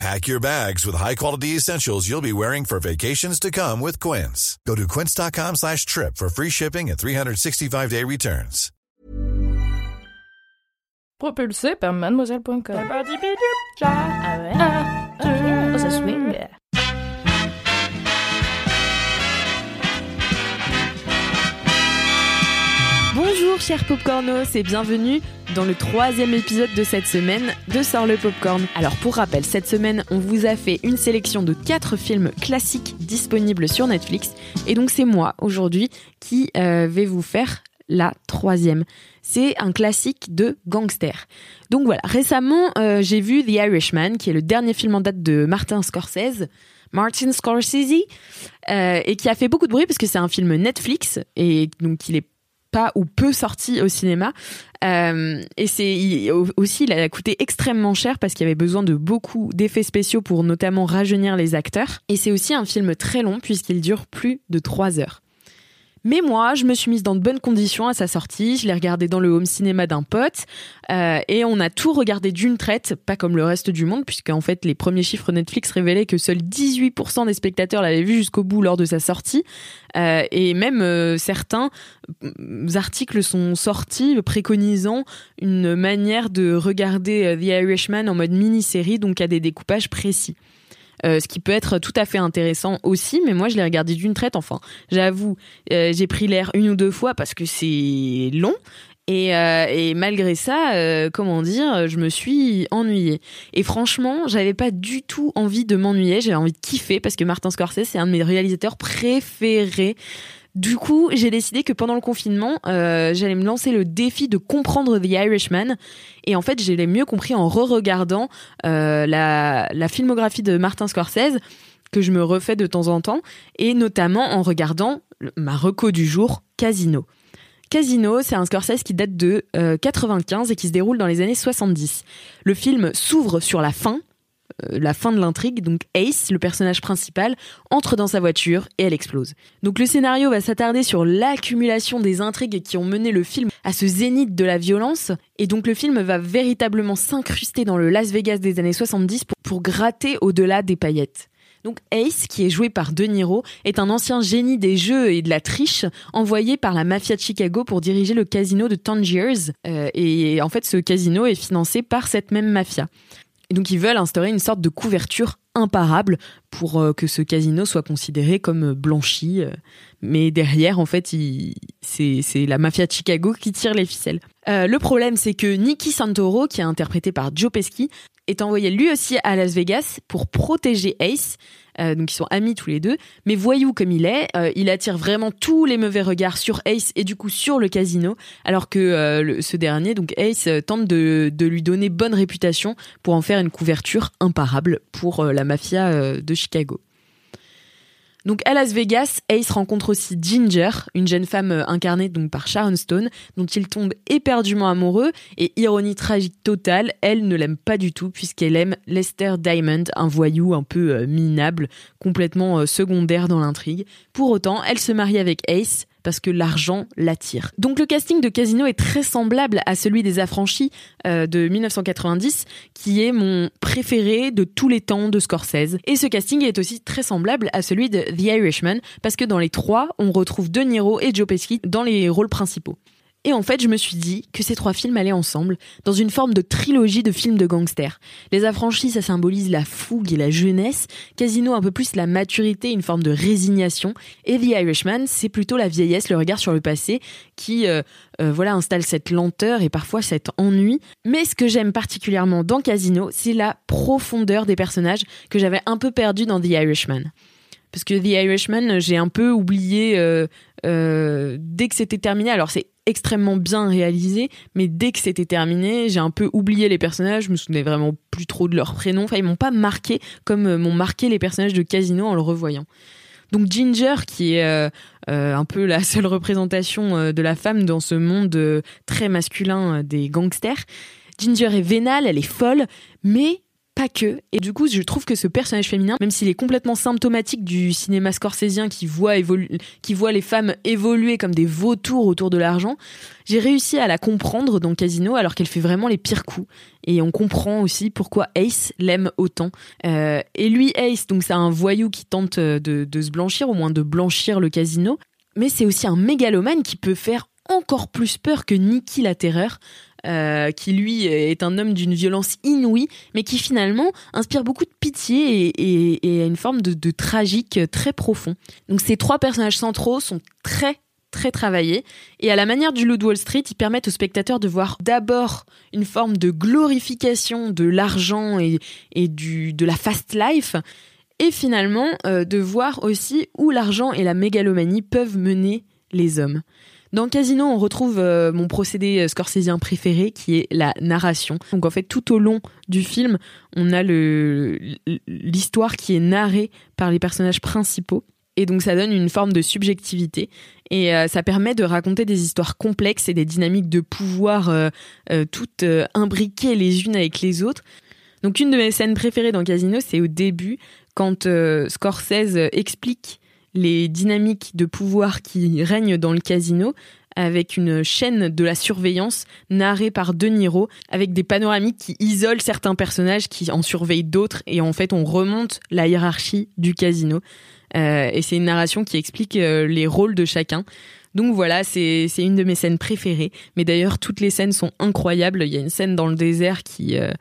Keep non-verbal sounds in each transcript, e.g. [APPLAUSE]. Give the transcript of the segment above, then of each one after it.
Pack your bags with high-quality essentials you'll be wearing for vacations to come with Quince. Go to quince.com slash trip for free shipping and 365-day returns. Propulsé par mademoiselle.com. Ah ouais Oh, ça swing Bonjour chers popcornos et bienvenue dans le troisième épisode de cette semaine de Sort le Popcorn. Alors pour rappel, cette semaine on vous a fait une sélection de quatre films classiques disponibles sur Netflix et donc c'est moi aujourd'hui qui euh, vais vous faire la troisième. C'est un classique de gangster. Donc voilà, récemment euh, j'ai vu The Irishman qui est le dernier film en date de Martin Scorsese. Martin Scorsese, euh, et qui a fait beaucoup de bruit parce que c'est un film Netflix et donc il est pas ou peu sorti au cinéma. Euh, et c'est aussi, il a coûté extrêmement cher parce qu'il y avait besoin de beaucoup d'effets spéciaux pour notamment rajeunir les acteurs. Et c'est aussi un film très long puisqu'il dure plus de trois heures. Mais moi, je me suis mise dans de bonnes conditions à sa sortie. Je l'ai regardé dans le home cinéma d'un pote euh, et on a tout regardé d'une traite, pas comme le reste du monde, puisque en fait les premiers chiffres Netflix révélaient que seuls 18% des spectateurs l'avaient vu jusqu'au bout lors de sa sortie. Euh, et même euh, certains articles sont sortis préconisant une manière de regarder The Irishman en mode mini-série, donc à des découpages précis. Euh, ce qui peut être tout à fait intéressant aussi, mais moi je l'ai regardé d'une traite. Enfin, j'avoue, euh, j'ai pris l'air une ou deux fois parce que c'est long. Et, euh, et, malgré ça, comment dire, je me suis ennuyée. Et franchement, j'avais pas du tout envie de m'ennuyer. J'avais envie de kiffer parce que Martin Scorsese, c'est un de mes réalisateurs préférés. Du coup, j'ai décidé que pendant le confinement, euh, j'allais me lancer le défi de comprendre The Irishman. Et en fait, j'ai mieux compris en re-regardant euh, la, filmographie de Martin Scorsese, que je me refais de temps en temps, et notamment en regardant ma reco du jour, Casino. Casino, c'est un Scorsese qui date de 95 euh, et qui se déroule dans les années 70. Le film s'ouvre sur la fin, euh, la fin de l'intrigue, donc Ace, le personnage principal, entre dans sa voiture et elle explose. Donc le scénario va s'attarder sur l'accumulation des intrigues qui ont mené le film à ce zénith de la violence, et donc le film va véritablement s'incruster dans le Las Vegas des années 70 pour, pour gratter au-delà des paillettes. Donc Ace, qui est joué par De Niro, est un ancien génie des jeux et de la triche, envoyé par la mafia de Chicago pour diriger le casino de Tangiers. Euh, et en fait, ce casino est financé par cette même mafia. Et donc ils veulent instaurer une sorte de couverture imparable pour euh, que ce casino soit considéré comme euh, blanchi. Euh. mais derrière, en fait, c'est la mafia de Chicago qui tire les ficelles. le problème, c'est que Nicky Santoro, qui est interprété par Joe Pesci, est envoyé lui aussi à Las Vegas pour protéger Ace euh, donc ils sont amis tous les deux. Mais voyou comme il est, euh, il attire vraiment tous les mauvais regards sur Ace et du coup sur le casino, alors que euh, ce dernier, donc Ace, tente de, de, lui donner bonne réputation pour en faire une couverture imparable pour la mafia de Chicago. Donc à Las Vegas, Ace rencontre aussi Ginger, une jeune femme euh, incarnée donc par Sharon Stone, dont il tombe éperdument amoureux et ironie tragique totale, elle ne l'aime pas du tout puisqu'elle aime Lester Diamond, un voyou un peu euh, minable, complètement euh, secondaire dans l'intrigue. Pour autant, elle se marie avec Ace, parce que l'argent l'attire. Donc le casting de Casino est très semblable à celui des Affranchis euh, de 1990, qui est mon préféré de tous les temps de Scorsese. Et ce casting est aussi très semblable à celui de The Irishman, parce que dans les trois, on retrouve De Niro et Joe Pesci dans les rôles principaux. Et en fait, je me suis dit que ces trois films allaient ensemble, dans une forme de trilogie de films de gangsters. Les affranchis, ça symbolise la fougue et la jeunesse, Casino un peu plus la maturité, une forme de résignation, et The Irishman, c'est plutôt la vieillesse, le regard sur le passé, qui euh, euh, voilà installe cette lenteur et parfois cet ennui. Mais ce que j'aime particulièrement dans Casino, c'est la profondeur des personnages que j'avais un peu perdu dans The Irishman parce que The Irishman, j'ai un peu oublié euh, dès que c'était terminé. Alors c'est extrêmement bien réalisé, mais dès que c'était terminé, j'ai un peu oublié les personnages, je me souvenais vraiment plus trop de leurs prénoms, enfin ils m'ont pas marqué comme euh, m'ont marqué les personnages de Casino en le revoyant. Donc Ginger, qui est euh, un peu la [LAUGHS] seule représentation de la femme dans ce monde très masculin des gangsters. Ginger est vénale, elle est folle, mais pas que. Et du coup, je trouve que ce personnage féminin, même s'il est complètement symptomatique du cinéma scorsésien qui voit, les femmes évoluer comme des vautours autour de l'argent, j'ai réussi à la comprendre dans Casino alors qu'elle fait vraiment les pires coups. Et on comprend aussi pourquoi Ace l'aime autant. Euh, et lui, Ace, donc c'est un voyou qui tente de, de se blanchir, au moins de blanchir le casino. Mais c'est aussi un mégalomane qui peut faire encore plus peur que Nicky la Terreur. Euh, qui lui est un homme d'une violence inouïe, mais qui finalement inspire beaucoup de pitié et, a une forme de, tragique très profond. Donc ces trois personnages centraux sont très très travaillés et à la manière du Loup Wall Street, ils permettent aux spectateurs de voir d'abord une forme de glorification de l'argent et, du, de la fast life et finalement euh, de voir aussi où l'argent et la mégalomanie peuvent mener les hommes. Dans Casino, on retrouve euh, mon procédé euh, scorsésien préféré qui est la narration. Donc en fait, tout au long du film, on a l'histoire qui est narrée par les personnages principaux. Et donc ça donne une forme de subjectivité et euh, ça permet de raconter des histoires complexes et des dynamiques de pouvoir toutes imbriquées les unes avec les autres. Donc une de mes scènes préférées dans Casino, c'est au début quand Scorsese explique les dynamiques de pouvoir qui règnent dans le casino avec une chaîne de la surveillance narrée par De Niro avec des panoramiques qui isolent certains personnages qui en surveillent d'autres et en fait on remonte la hiérarchie du casino euh, et c'est une narration qui explique euh, les rôles de chacun. Donc voilà, c'est une de mes scènes préférées. Mais d'ailleurs, toutes les scènes sont incroyables. Il y a une scène dans le désert qui, euh,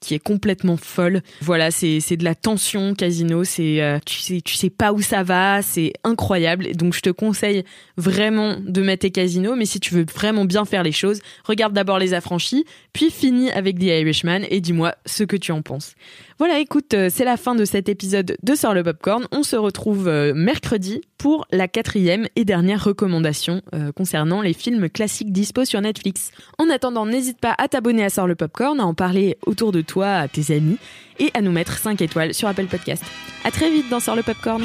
qui est complètement folle. Voilà, c'est de la tension casino, c'est euh, tu sais tu sais pas où ça va, c'est incroyable. Donc je te conseille vraiment de mettre tes casinos, mais si tu veux vraiment bien faire les choses, regarde d'abord les affranchis, puis finis avec The Irishman et dis-moi ce que tu en penses. Voilà, écoute, euh, c'est la fin de cet épisode de Sort le Popcorn. On se retrouve euh, mercredi pour la quatrième et dernière recommandation euh, concernant les films classiques dispo sur Netflix. En attendant, n'hésite pas à t'abonner à Sort le Popcorn, à en parler autour de toi, à tes amis, et à nous mettre 5 étoiles sur Apple Podcast. À très vite dans Sort le Popcorn.